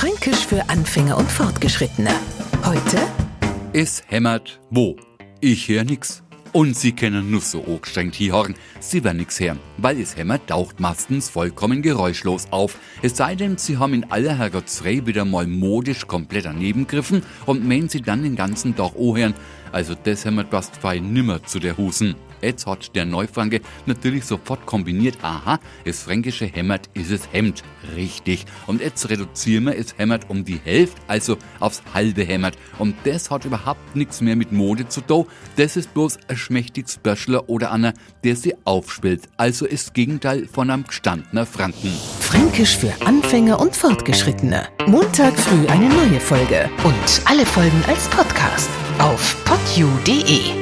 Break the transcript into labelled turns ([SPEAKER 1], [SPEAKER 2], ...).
[SPEAKER 1] Fränkisch für Anfänger und Fortgeschrittene. Heute
[SPEAKER 2] Es hämmert wo? Ich hör nix. Und sie können nur so angestrengt hinhören. Sie werden nix hören, weil es hämmert taucht meistens vollkommen geräuschlos auf. Es sei denn, sie haben in aller Herrgottsrei wieder mal modisch komplett daneben griffen und meinen sie dann den ganzen Tag anhören. Also das hämmert passt fein nimmer zu der Husen. Jetzt hat der Neufranke natürlich sofort kombiniert, aha, das fränkische Hämmert ist es Hemd. Richtig. Und jetzt reduzieren wir es Hämmert um die Hälfte, also aufs halbe Hämmert. Und das hat überhaupt nichts mehr mit Mode zu tun. Das ist bloß ein schmächtiges Böschler oder einer, der sie aufspielt. Also ist Gegenteil von einem gestandener Franken.
[SPEAKER 1] Fränkisch für Anfänger und Fortgeschrittene. Montag früh eine neue Folge und alle Folgen als Podcast auf podu.de.